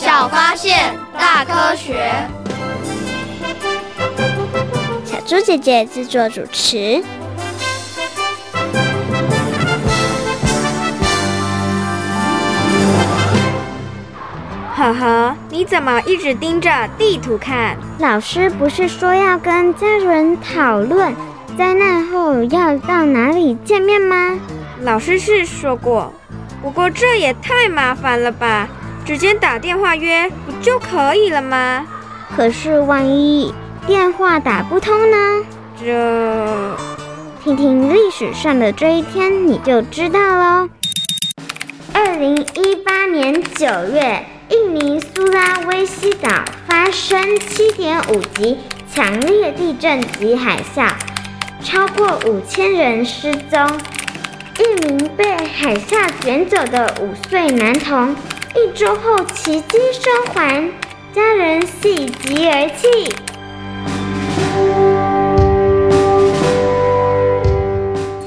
小发现，大科学。小猪姐姐制作主持。呵呵，你怎么一直盯着地图看？老师不是说要跟家人讨论灾难后要到哪里见面吗？老师是说过，不过这也太麻烦了吧？直接打电话约不就可以了吗？可是万一电话打不通呢？这，听听历史上的这一天你就知道喽。二零一八年九月。印尼苏拉威西岛发生七点五级强烈地震及海啸，超过五千人失踪。一名被海啸卷走的五岁男童，一周后奇迹生还，家人喜极而泣。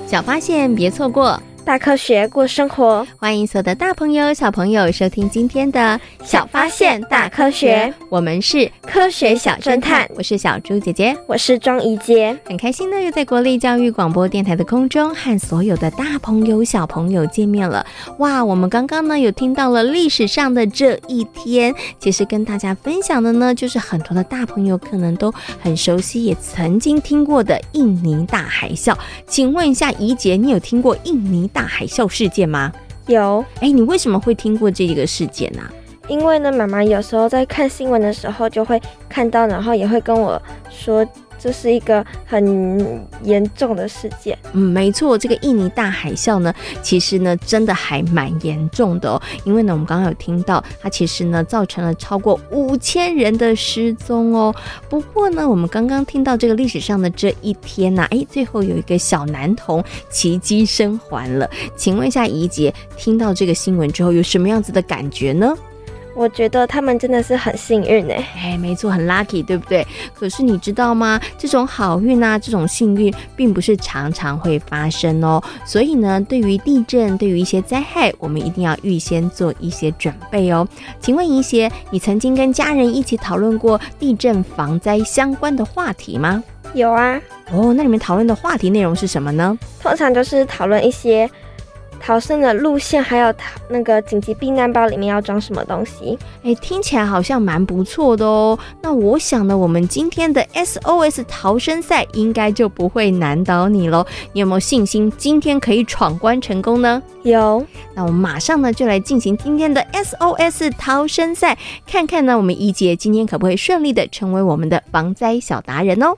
小发现，别错过。大科学过生活，欢迎所有的大朋友、小朋友收听今天的小发现大科学。我们是科学小侦探，我是小猪姐姐，我是庄怡洁，很开心呢，又在国立教育广播电台的空中和所有的大朋友、小朋友见面了。哇，我们刚刚呢有听到了历史上的这一天，其实跟大家分享的呢，就是很多的大朋友可能都很熟悉，也曾经听过的印尼大海啸。请问一下怡洁，你有听过印尼大海啸事件吗？有。哎，你为什么会听过这个事件呢？因为呢，妈妈有时候在看新闻的时候就会看到，然后也会跟我说，这是一个很严重的事件。嗯，没错，这个印尼大海啸呢，其实呢，真的还蛮严重的哦。因为呢，我们刚刚有听到，它其实呢，造成了超过五千人的失踪哦。不过呢，我们刚刚听到这个历史上的这一天呢，哎，最后有一个小男童奇迹生还了。请问一下怡洁，听到这个新闻之后有什么样子的感觉呢？我觉得他们真的是很幸运呢。哎，没错，很 lucky，对不对？可是你知道吗？这种好运啊，这种幸运，并不是常常会发生哦。所以呢，对于地震，对于一些灾害，我们一定要预先做一些准备哦。请问一些，你曾经跟家人一起讨论过地震防灾相关的话题吗？有啊。哦，那你们讨论的话题内容是什么呢？通常就是讨论一些。逃生的路线，还有那个紧急避难包里面要装什么东西？哎，听起来好像蛮不错的哦。那我想呢，我们今天的 SOS 逃生赛应该就不会难倒你喽。你有没有信心今天可以闯关成功呢？有。那我们马上呢就来进行今天的 SOS 逃生赛，看看呢我们一姐今天可不可以顺利的成为我们的防灾小达人哦。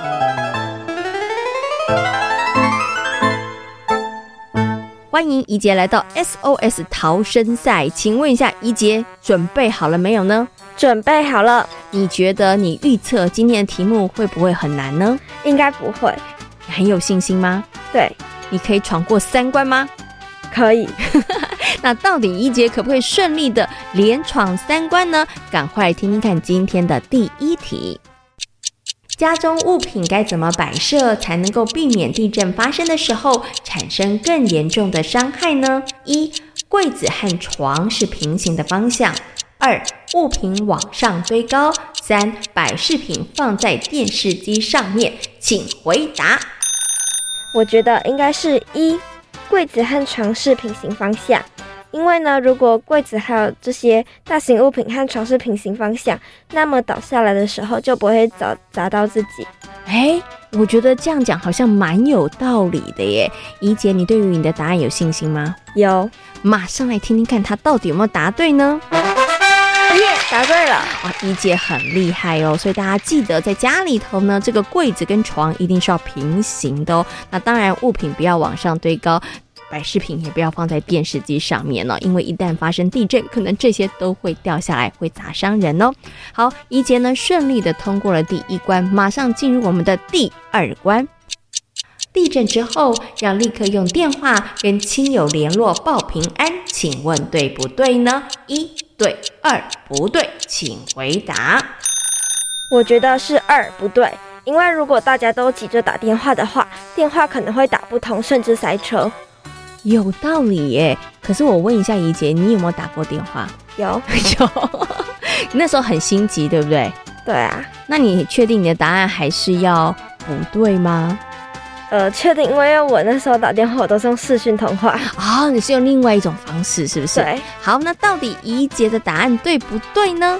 欢迎怡杰来到 SOS 逃生赛，请问一下怡杰准备好了没有呢？准备好了。你觉得你预测今天的题目会不会很难呢？应该不会。你很有信心吗？对。你可以闯过三关吗？可以。那到底怡杰可不可以顺利的连闯三关呢？赶快来听听看今天的第一题。家中物品该怎么摆设才能够避免地震发生的时候产生更严重的伤害呢？一、柜子和床是平行的方向；二、物品往上堆高；三、摆饰品放在电视机上面。请回答。我觉得应该是一，柜子和床是平行方向。因为呢，如果柜子还有这些大型物品和床是平行方向，那么倒下来的时候就不会砸砸到自己。哎，我觉得这样讲好像蛮有道理的耶。怡姐，你对于你的答案有信心吗？有，马上来听听看他到底有没有答对呢？耶，答对了！哇，怡姐很厉害哦。所以大家记得在家里头呢，这个柜子跟床一定是要平行的哦。那当然，物品不要往上堆高。摆饰品也不要放在电视机上面了，因为一旦发生地震，可能这些都会掉下来，会砸伤人哦。好，怡洁呢顺利的通过了第一关，马上进入我们的第二关。地震之后要立刻用电话跟亲友联络报平安，请问对不对呢？一对，二不对，请回答。我觉得是二不对，因为如果大家都急着打电话的话，电话可能会打不通，甚至塞车。有道理耶，可是我问一下怡姐，你有没有打过电话？有 有，那时候很心急，对不对？对啊，那你确定你的答案还是要不对吗？呃，确定，因为我那时候打电话我都是用视讯通话啊。哦，你是用另外一种方式，是不是？对。好，那到底怡姐的答案对不对呢？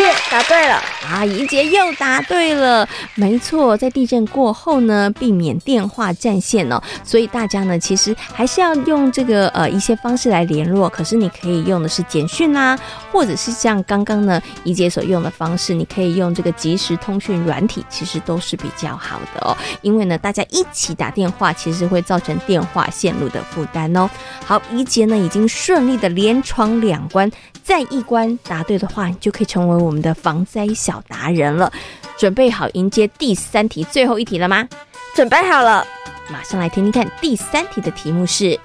耶，答对了啊！怡姐又答对了，没错，在地震过后呢，避免电话占线哦，所以大家呢，其实还是要用这个呃一些方式来联络。可是你可以用的是简讯啦，或者是像刚刚呢怡姐所用的方式，你可以用这个即时通讯软体，其实都是比较好的哦。因为呢，大家一起打电话，其实会造成电话线路的负担哦。好，怡姐呢已经顺利的连闯两关，再一关答对的话，你就可以成为我我们的防灾小达人了，准备好迎接第三题最后一题了吗？准备好了，马上来听听看。第三题的题目是：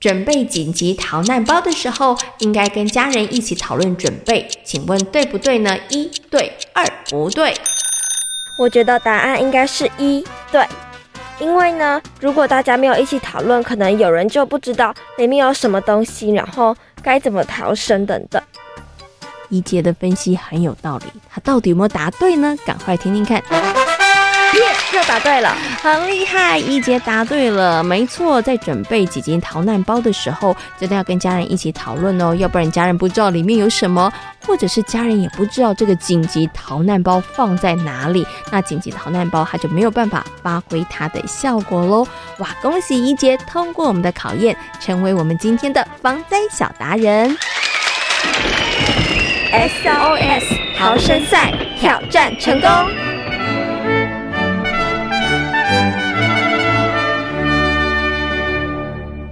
准备紧急逃难包的时候，应该跟家人一起讨论准备，请问对不对呢？一对，二不对。我觉得答案应该是一对，因为呢，如果大家没有一起讨论，可能有人就不知道里面有什么东西，然后该怎么逃生等等。怡洁的分析很有道理，他到底有没有答对呢？赶快听听看。耶，又答对了，很厉害！一杰答对了，没错，在准备几斤逃难包的时候，真的要跟家人一起讨论哦，要不然家人不知道里面有什么，或者是家人也不知道这个紧急逃难包放在哪里，那紧急逃难包它就没有办法发挥它的效果喽。哇，恭喜一杰通过我们的考验，成为我们今天的防灾小达人。SOS 逃生赛挑战成功！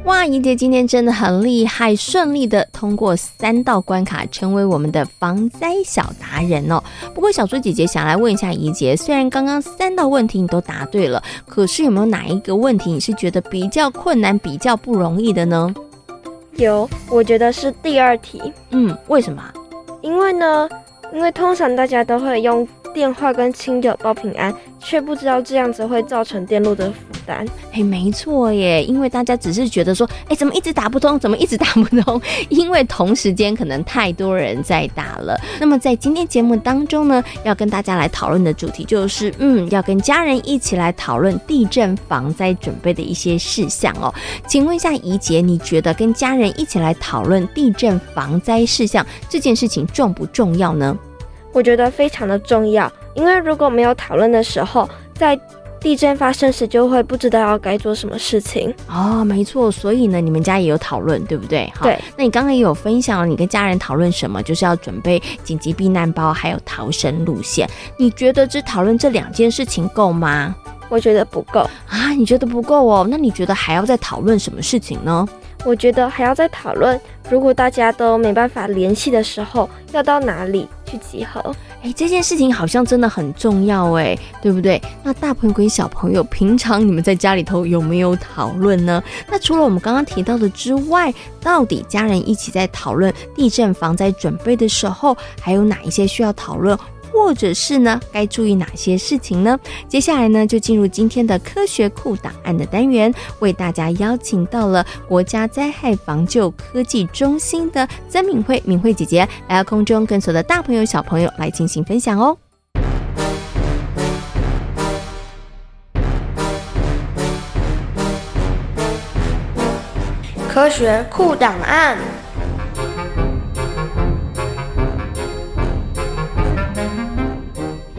哇，怡姐今天真的很厉害，顺利的通过三道关卡，成为我们的防灾小达人哦。不过小猪姐姐想来问一下怡姐，虽然刚刚三道问题你都答对了，可是有没有哪一个问题你是觉得比较困难、比较不容易的呢？有，我觉得是第二题。嗯，为什么？因为呢，因为通常大家都会用电话跟亲友报平安，却不知道这样子会造成电路的负担。哎，没错耶，因为大家只是觉得说，哎，怎么一直打不通？怎么一直打不通？因为同时间可能太多人在打了。那么在今天节目当中呢，要跟大家来讨论的主题就是，嗯，要跟家人一起来讨论地震防灾准备的一些事项哦。请问一下怡洁，你觉得跟家人一起来讨论地震防灾事项这件事情重不重要呢？我觉得非常的重要，因为如果没有讨论的时候，在地震发生时就会不知道要该做什么事情。哦，没错，所以呢，你们家也有讨论，对不对？对。那你刚刚也有分享了，你跟家人讨论什么？就是要准备紧急避难包，还有逃生路线。你觉得只讨论这两件事情够吗？我觉得不够啊，你觉得不够哦？那你觉得还要再讨论什么事情呢？我觉得还要再讨论，如果大家都没办法联系的时候，要到哪里去集合？哎，这件事情好像真的很重要哎，对不对？那大朋友跟小朋友，平常你们在家里头有没有讨论呢？那除了我们刚刚提到的之外，到底家人一起在讨论地震防灾准备的时候，还有哪一些需要讨论？或者是呢，该注意哪些事情呢？接下来呢，就进入今天的科学库档案的单元，为大家邀请到了国家灾害防救科技中心的曾敏慧敏慧姐姐来到空中，跟所有的大朋友小朋友来进行分享哦。科学酷档案。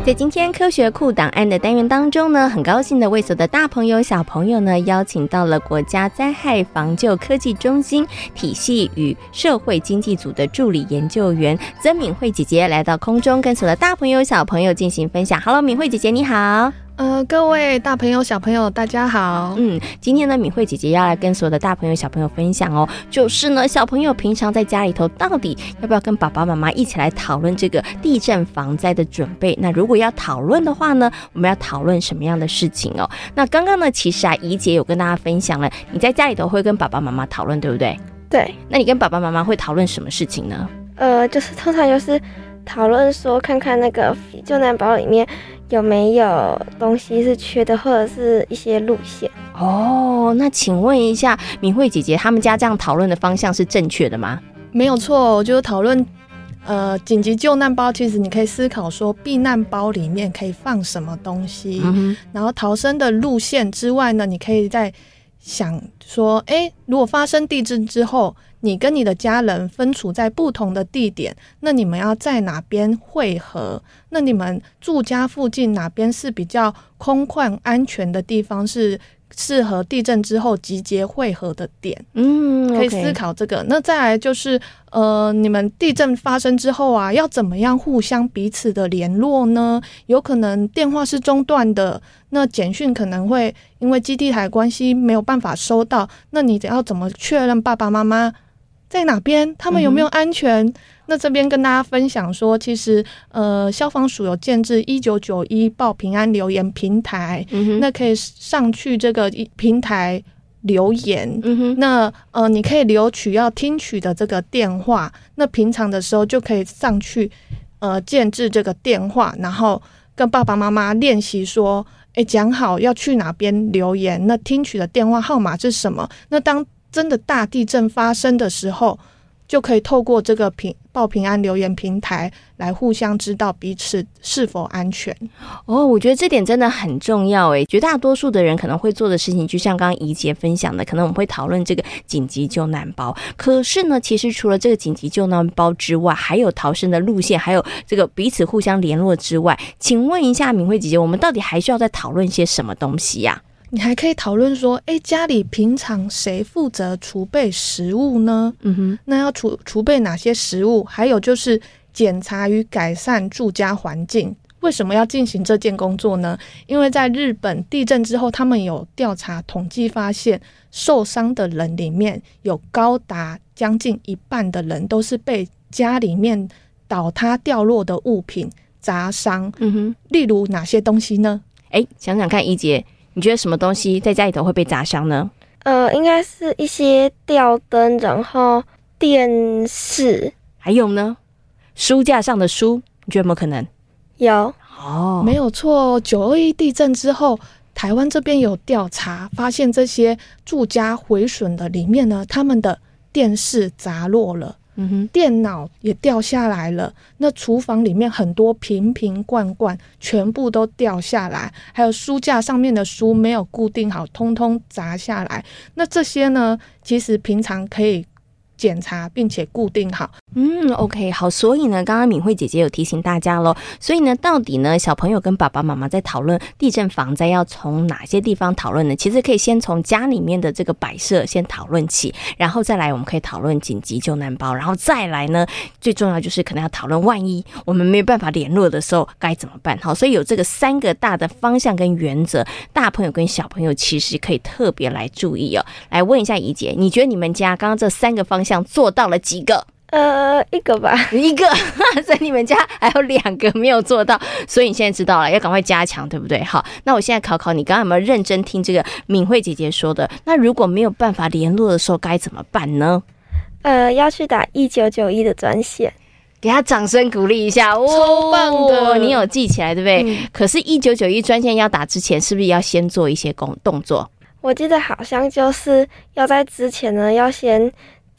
在今天科学库档案的单元当中呢，很高兴的为所有的大朋友小朋友呢，邀请到了国家灾害防救科技中心体系与社会经济组的助理研究员曾敏慧姐姐来到空中，跟所有的大朋友小朋友进行分享。Hello，敏慧姐姐你好。呃，各位大朋友、小朋友，大家好。嗯，今天呢，敏慧姐姐要来跟所有的大朋友、小朋友分享哦，就是呢，小朋友平常在家里头到底要不要跟爸爸妈妈一起来讨论这个地震防灾的准备？那如果要讨论的话呢，我们要讨论什么样的事情哦？那刚刚呢，其实啊，怡姐有跟大家分享了，你在家里头会跟爸爸妈妈讨论，对不对？对。那你跟爸爸妈妈会讨论什么事情呢？呃，就是通常就是讨论说，看看那个救难包里面。有没有东西是缺的，或者是一些路线？哦，那请问一下，敏慧姐姐，他们家这样讨论的方向是正确的吗？没有错，我就是讨论，呃，紧急救难包，其实你可以思考说，避难包里面可以放什么东西，嗯、然后逃生的路线之外呢，你可以在想说，哎，如果发生地震之后。你跟你的家人分处在不同的地点，那你们要在哪边汇合？那你们住家附近哪边是比较空旷安全的地方？是适合地震之后集结汇合的点？嗯，可以思考这个。那再来就是，呃，你们地震发生之后啊，要怎么样互相彼此的联络呢？有可能电话是中断的，那简讯可能会因为基地台关系没有办法收到，那你得要怎么确认爸爸妈妈？在哪边？他们有没有安全？嗯、那这边跟大家分享说，其实呃，消防署有建制一九九一报平安留言平台，嗯，那可以上去这个平台留言。嗯、那呃，你可以留取要听取的这个电话。那平常的时候就可以上去呃建制这个电话，然后跟爸爸妈妈练习说，哎，讲好要去哪边留言。那听取的电话号码是什么？那当真的大地震发生的时候，就可以透过这个平报平安留言平台来互相知道彼此是否安全。哦，我觉得这点真的很重要诶。绝大多数的人可能会做的事情，就像刚刚怡姐分享的，可能我们会讨论这个紧急救难包。可是呢，其实除了这个紧急救难包之外，还有逃生的路线，还有这个彼此互相联络之外，请问一下敏慧姐姐，我们到底还需要再讨论些什么东西呀？你还可以讨论说，哎，家里平常谁负责储备食物呢？嗯哼，那要储储备哪些食物？还有就是检查与改善住家环境。为什么要进行这件工作呢？因为在日本地震之后，他们有调查统计发现，受伤的人里面有高达将近一半的人都是被家里面倒塌掉落的物品砸伤。嗯哼，例如哪些东西呢？哎，想想看，怡姐。你觉得什么东西在家里头会被砸伤呢？呃，应该是一些吊灯，然后电视，还有呢，书架上的书，你觉得有没有可能？有哦，没有错。九二一地震之后，台湾这边有调查，发现这些住家毁损的里面呢，他们的电视砸落了。嗯哼，电脑也掉下来了。那厨房里面很多瓶瓶罐罐全部都掉下来，还有书架上面的书没有固定好，通通砸下来。那这些呢，其实平常可以。检查并且固定好。嗯，OK，好。所以呢，刚刚敏慧姐姐有提醒大家喽。所以呢，到底呢，小朋友跟爸爸妈妈在讨论地震防灾要从哪些地方讨论呢？其实可以先从家里面的这个摆设先讨论起，然后再来我们可以讨论紧急救难包，然后再来呢，最重要就是可能要讨论万一我们没有办法联络的时候该怎么办。好，所以有这个三个大的方向跟原则，大朋友跟小朋友其实可以特别来注意哦。来问一下怡姐，你觉得你们家刚刚这三个方向？做到了几个？呃，一个吧，一个。所以你们家还有两个没有做到，所以你现在知道了，要赶快加强，对不对？好，那我现在考考你，刚刚有没有认真听这个敏慧姐姐说的？那如果没有办法联络的时候该怎么办呢？呃，要去打一九九一的专线，给他掌声鼓励一下，哦，超棒的，你有记起来，对不对？嗯、可是，一九九一专线要打之前，是不是要先做一些工动作？我记得好像就是要在之前呢，要先。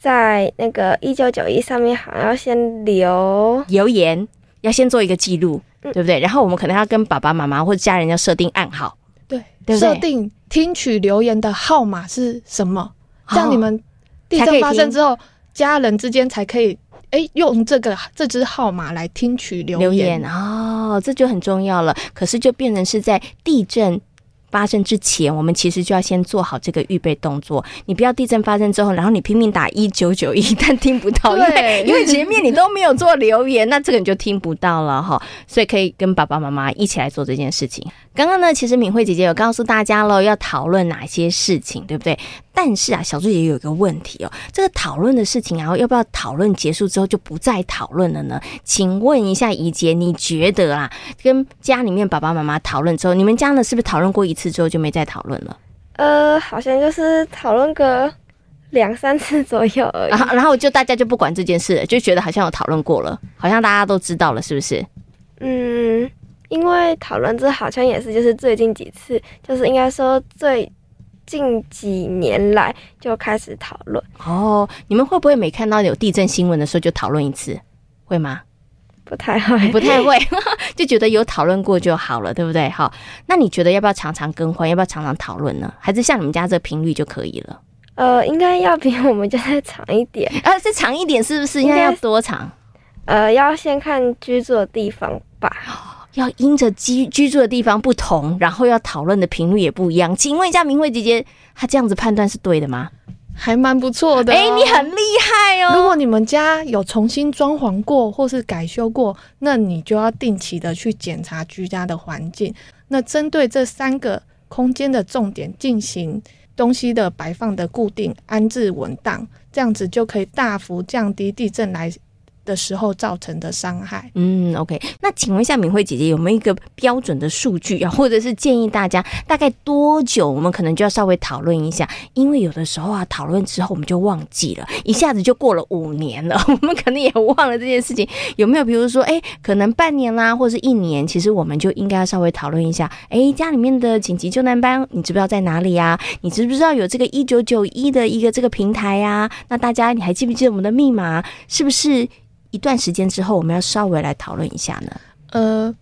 在那个一九九一上面，好像要先留留言，要先做一个记录，嗯，对不对？然后我们可能要跟爸爸妈妈或者家人要设定暗号，对，设定听取留言的号码是什么？这样你们地震发生之后，家人之间才可以哎、欸、用这个这支号码来听取留言，留言哦，这就很重要了。可是就变成是在地震。发生之前，我们其实就要先做好这个预备动作。你不要地震发生之后，然后你拼命打一九九一，但听不到，因为 因为前面你都没有做留言，那这个你就听不到了哈。所以可以跟爸爸妈妈一起来做这件事情。刚刚呢，其实敏慧姐姐有告诉大家了，要讨论哪些事情，对不对？但是啊，小猪也有一个问题哦，这个讨论的事情啊，要不要讨论结束之后就不再讨论了呢？请问一下怡姐，你觉得啊，跟家里面爸爸妈妈讨论之后，你们家呢是不是讨论过一次之后就没再讨论了？呃，好像就是讨论个两三次左右而已。然后，然后就大家就不管这件事了，就觉得好像有讨论过了，好像大家都知道了，是不是？嗯，因为讨论这好像也是就是最近几次，就是应该说最。近几年来就开始讨论哦，你们会不会每看到有地震新闻的时候就讨论一次？会吗？不太会，不太会，就觉得有讨论过就好了，对不对？好，那你觉得要不要常常更换？要不要常常讨论呢？还是像你们家这频率就可以了？呃，应该要比我们家再长一点。呃，再长一点是不是？应该要多长？呃，要先看居住的地方吧。要因着居居住的地方不同，然后要讨论的频率也不一样。请问一下，明慧姐姐，她这样子判断是对的吗？还蛮不错的。哎、欸，你很厉害哦！如果你们家有重新装潢过或是改修过，那你就要定期的去检查居家的环境。那针对这三个空间的重点进行东西的摆放的固定安置稳当，这样子就可以大幅降低地震来的时候造成的伤害。嗯，OK。那请问一下，敏慧姐姐有没有一个标准的数据啊，或者是建议大家大概多久，我们可能就要稍微讨论一下？因为有的时候啊，讨论之后我们就忘记了，一下子就过了五年了，我们可能也忘了这件事情。有没有比如说，哎，可能半年啦，或者是一年，其实我们就应该要稍微讨论一下。哎，家里面的紧急救难班，你知不知道在哪里呀？你知不知道有这个一九九一的一个这个平台呀？那大家你还记不记得我们的密码？是不是？一段时间之后，我们要稍微来讨论一下呢。呃，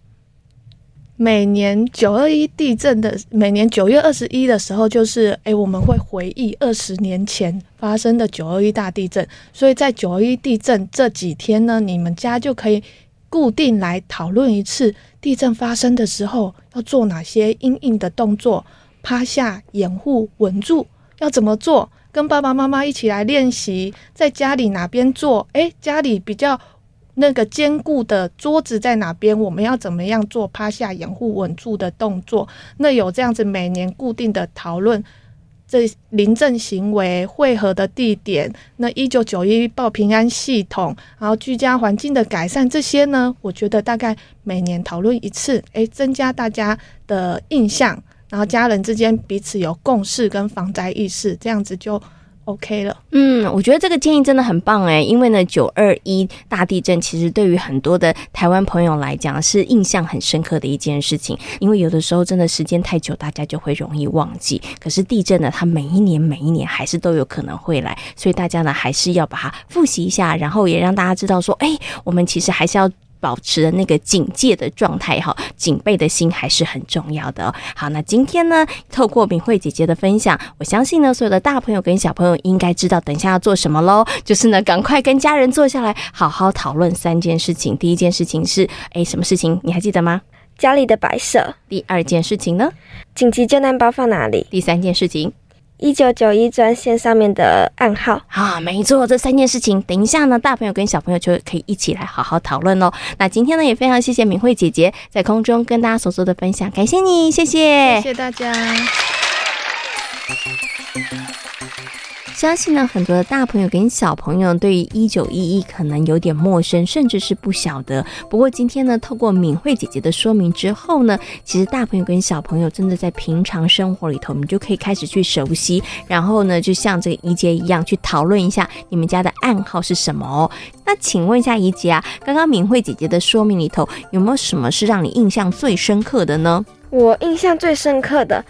每年九二一地震的，每年九月二十一的时候，就是诶，我们会回忆二十年前发生的九二一大地震。所以在九二一地震这几天呢，你们家就可以固定来讨论一次，地震发生的时候要做哪些因应的动作，趴下、掩护、稳住，要怎么做？跟爸爸妈妈一起来练习，在家里哪边坐？诶，家里比较那个坚固的桌子在哪边？我们要怎么样做趴下掩护稳住的动作？那有这样子每年固定的讨论，这临阵行为汇合的地点，那一九九一报平安系统，然后居家环境的改善这些呢？我觉得大概每年讨论一次，诶，增加大家的印象。然后家人之间彼此有共识跟防灾意识，这样子就 OK 了。嗯，我觉得这个建议真的很棒诶，因为呢，九二一大地震其实对于很多的台湾朋友来讲是印象很深刻的一件事情。因为有的时候真的时间太久，大家就会容易忘记。可是地震呢，它每一年每一年还是都有可能会来，所以大家呢还是要把它复习一下，然后也让大家知道说，哎，我们其实还是要。保持的那个警戒的状态哈，警备的心还是很重要的。好，那今天呢，透过敏慧姐姐的分享，我相信呢，所有的大朋友跟小朋友应该知道等一下要做什么喽。就是呢，赶快跟家人坐下来，好好讨论三件事情。第一件事情是，哎，什么事情？你还记得吗？家里的摆设。第二件事情呢？紧急救难包放哪里？第三件事情。一九九一专线上面的暗号啊，没错，这三件事情，等一下呢，大朋友跟小朋友就可以一起来好好讨论喽。那今天呢，也非常谢谢敏慧姐姐在空中跟大家所做的分享，感谢你，谢谢，谢谢大家。相信呢，很多的大朋友跟小朋友对于一九一一可能有点陌生，甚至是不晓得。不过今天呢，透过敏慧姐姐的说明之后呢，其实大朋友跟小朋友真的在平常生活里头，你就可以开始去熟悉，然后呢，就像这个怡姐一样去讨论一下你们家的暗号是什么哦。那请问一下怡姐啊，刚刚敏慧姐姐的说明里头有没有什么是让你印象最深刻的呢？我印象最深刻的。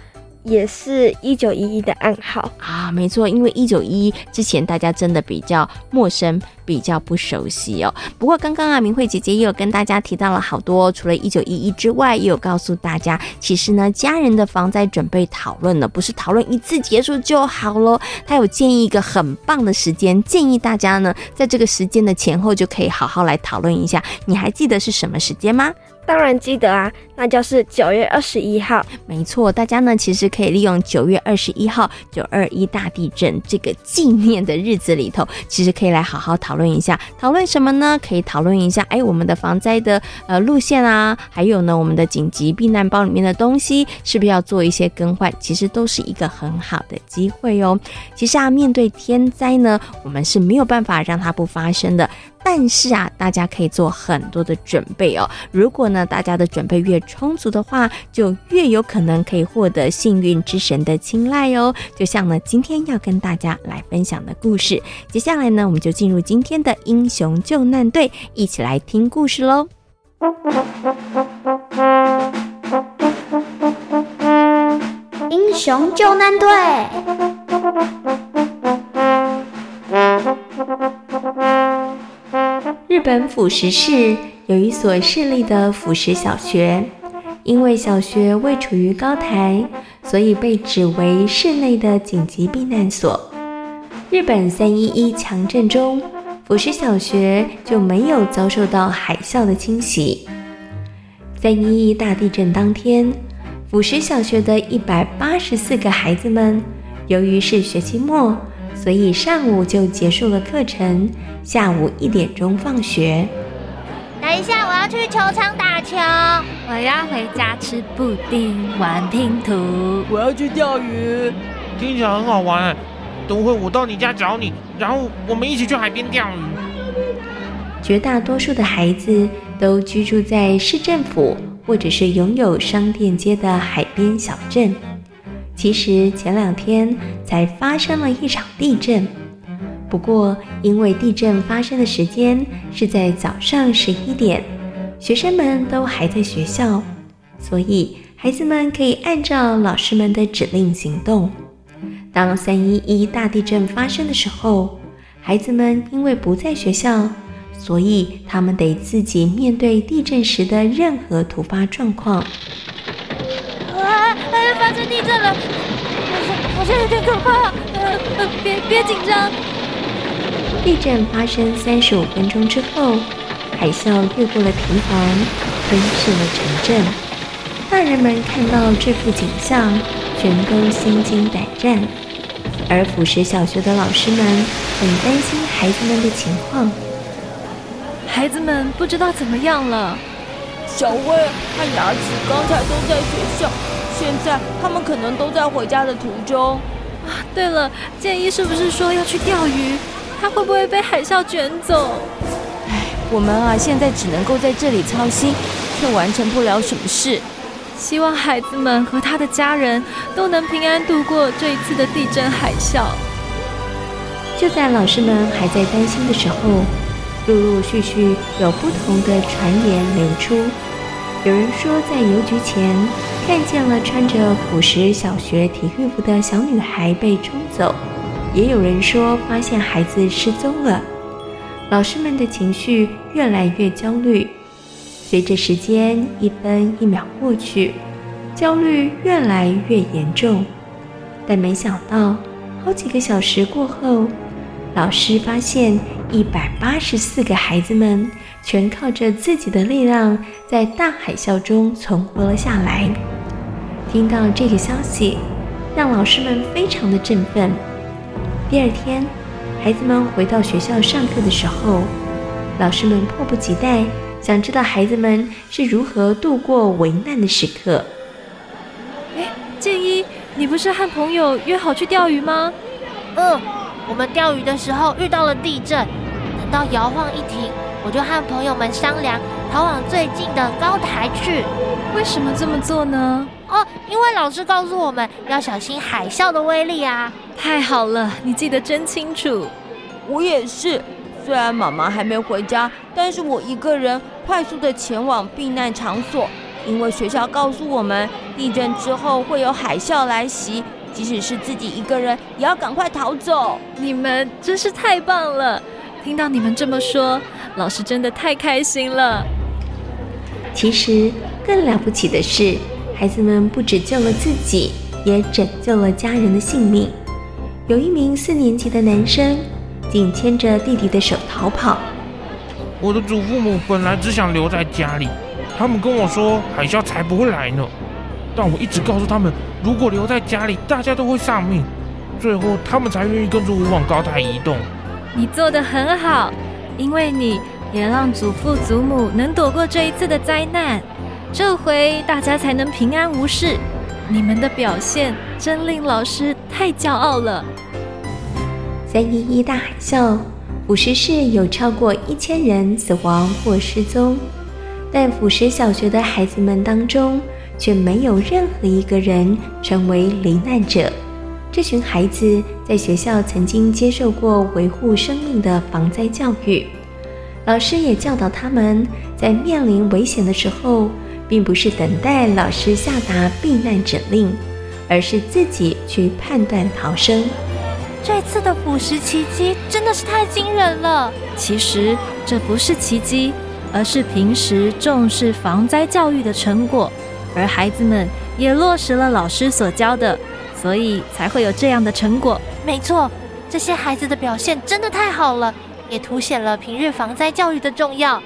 也是一九一一的暗号啊，没错，因为一九一一之前大家真的比较陌生，比较不熟悉哦。不过刚刚啊，明慧姐姐也有跟大家提到了好多，除了一九一一之外，也有告诉大家，其实呢，家人的房在准备讨论呢，不是讨论一次结束就好喽。她有建议一个很棒的时间，建议大家呢，在这个时间的前后就可以好好来讨论一下。你还记得是什么时间吗？当然记得啊，那就是九月二十一号。没错，大家呢其实可以利用九月二十一号九二一大地震这个纪念的日子里头，其实可以来好好讨论一下。讨论什么呢？可以讨论一下，哎，我们的防灾的呃路线啊，还有呢，我们的紧急避难包里面的东西是不是要做一些更换？其实都是一个很好的机会哦。其实啊，面对天灾呢，我们是没有办法让它不发生的。但是啊，大家可以做很多的准备哦。如果呢，大家的准备越充足的话，就越有可能可以获得幸运之神的青睐哦。就像呢，今天要跟大家来分享的故事。接下来呢，我们就进入今天的英雄救难队，一起来听故事喽。英雄救难队。日本辅石市有一所市立的辅食小学，因为小学位处于高台，所以被指为市内的紧急避难所。日本三一一强震中，辅食小学就没有遭受到海啸的侵袭。三一一大地震当天，辅食小学的一百八十四个孩子们，由于是学期末，所以上午就结束了课程。下午一点钟放学。等一下，我要去球场打球。我要回家吃布丁、玩拼图。我要去钓鱼，听起来很好玩。等会我到你家找你，然后我们一起去海边钓鱼。绝大多数的孩子都居住在市政府或者是拥有商店街的海边小镇。其实前两天才发生了一场地震。不过，因为地震发生的时间是在早上十一点，学生们都还在学校，所以孩子们可以按照老师们的指令行动。当三一一大地震发生的时候，孩子们因为不在学校，所以他们得自己面对地震时的任何突发状况。啊！发生地震了，好像有点可怕。呃呃，别别紧张。地震发生三十五分钟之后，海啸越过了平房，吞噬了城镇。大人们看到这幅景象，全都心惊胆战。而辅石小学的老师们很担心孩子们的情况。孩子们不知道怎么样了。小薇和雅子刚才都在学校，现在他们可能都在回家的途中。啊，对了，建一是不是说要去钓鱼？他会不会被海啸卷走？唉，我们啊，现在只能够在这里操心，却完成不了什么事。希望孩子们和他的家人都能平安度过这一次的地震海啸。就在老师们还在担心的时候，陆陆续续有不同的传言流出。有人说，在邮局前看见了穿着朴实小学体育服的小女孩被冲走。也有人说发现孩子失踪了，老师们的情绪越来越焦虑。随着时间一分一秒过去，焦虑越来越严重。但没想到，好几个小时过后，老师发现一百八十四个孩子们全靠着自己的力量，在大海啸中存活了下来。听到这个消息，让老师们非常的振奋。第二天，孩子们回到学校上课的时候，老师们迫不及待想知道孩子们是如何度过危难的时刻。哎，建一，你不是和朋友约好去钓鱼吗？嗯，我们钓鱼的时候遇到了地震，等到摇晃一停，我就和朋友们商量逃往最近的高台去。为什么这么做呢？哦，因为老师告诉我们要小心海啸的威力啊。太好了，你记得真清楚。我也是，虽然妈妈还没回家，但是我一个人快速的前往避难场所，因为学校告诉我们，地震之后会有海啸来袭，即使是自己一个人，也要赶快逃走。你们真是太棒了！听到你们这么说，老师真的太开心了。其实更了不起的是，孩子们不只救了自己，也拯救了家人的性命。有一名四年级的男生，紧牵着弟弟的手逃跑。我的祖父母本来只想留在家里，他们跟我说海啸才不会来呢。但我一直告诉他们，如果留在家里，大家都会丧命。最后，他们才愿意跟着我往高台移动。你做的很好，因为你也让祖父祖母能躲过这一次的灾难，这回大家才能平安无事。你们的表现真令老师太骄傲了。三一一大海啸，腐石市有超过一千人死亡或失踪，但腐石小学的孩子们当中，却没有任何一个人成为罹难者。这群孩子在学校曾经接受过维护生命的防灾教育，老师也教导他们，在面临危险的时候，并不是等待老师下达避难指令，而是自己去判断逃生。这次的腐蚀奇迹真的是太惊人了。其实这不是奇迹，而是平时重视防灾教育的成果，而孩子们也落实了老师所教的。所以才会有这样的成果。没错，这些孩子的表现真的太好了，也凸显了平日防灾教育的重要。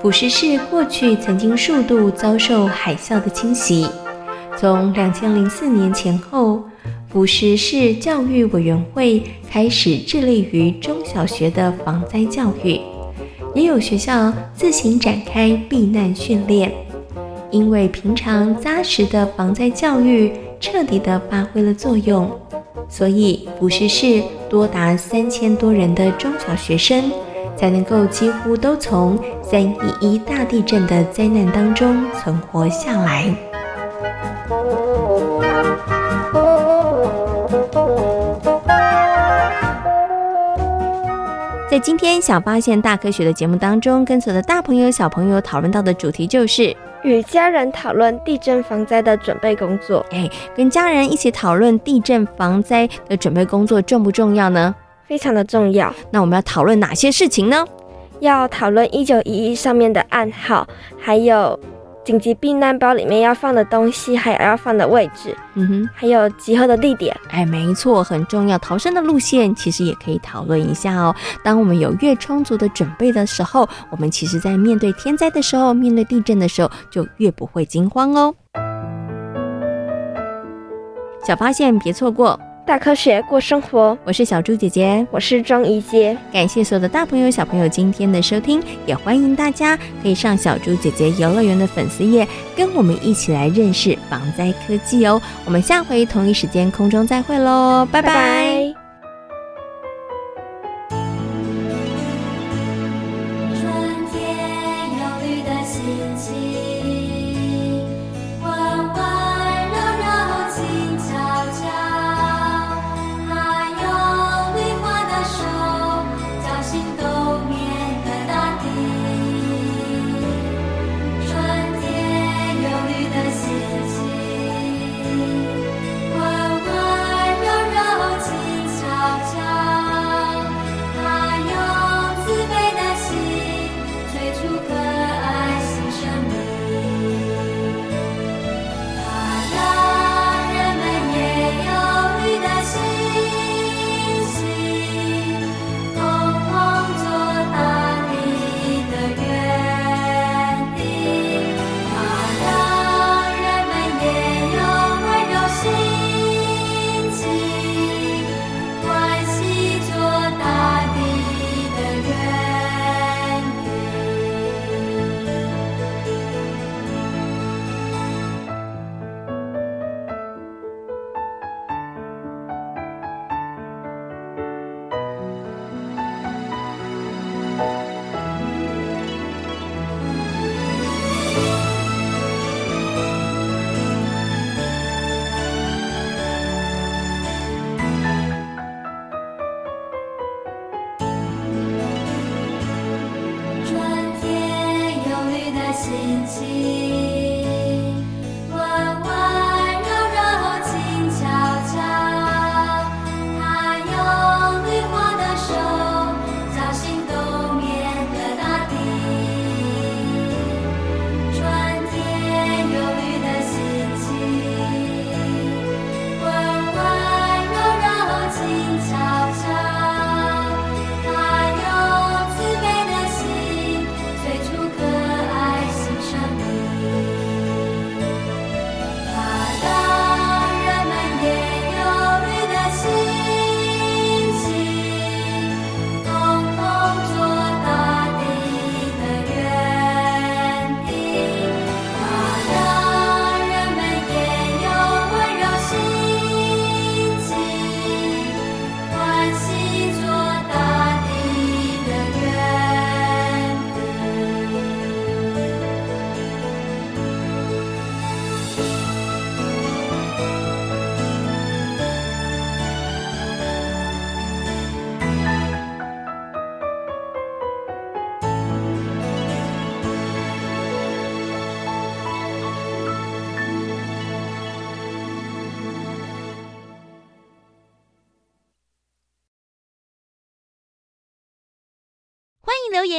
腐石市过去曾经数度遭受海啸的侵袭，从两千零四年前后，腐石市教育委员会开始致力于中小学的防灾教育，也有学校自行展开避难训练。因为平常扎实的防灾教育。彻底地发挥了作用，所以腐石市多达三千多人的中小学生才能够几乎都从三一一大地震的灾难当中存活下来。在今天小发现大科学的节目当中，跟所有的大朋友小朋友讨论到的主题就是。与家人讨论地震防灾的准备工作。哎，跟家人一起讨论地震防灾的准备工作重不重要呢？非常的重要。那我们要讨论哪些事情呢？要讨论一九一一上面的暗号，还有。紧急避难包里面要放的东西，还有要放的位置，嗯哼，还有集合的地点，哎，没错，很重要。逃生的路线其实也可以讨论一下哦。当我们有越充足的准备的时候，我们其实在面对天灾的时候，面对地震的时候，就越不会惊慌哦。小发现，别错过。大科学过生活，我是小猪姐姐，我是庄怡杰。感谢所有的大朋友小朋友今天的收听，也欢迎大家可以上小猪姐姐游乐园的粉丝页，跟我们一起来认识防灾科技哦。我们下回同一时间空中再会喽，拜拜。拜拜。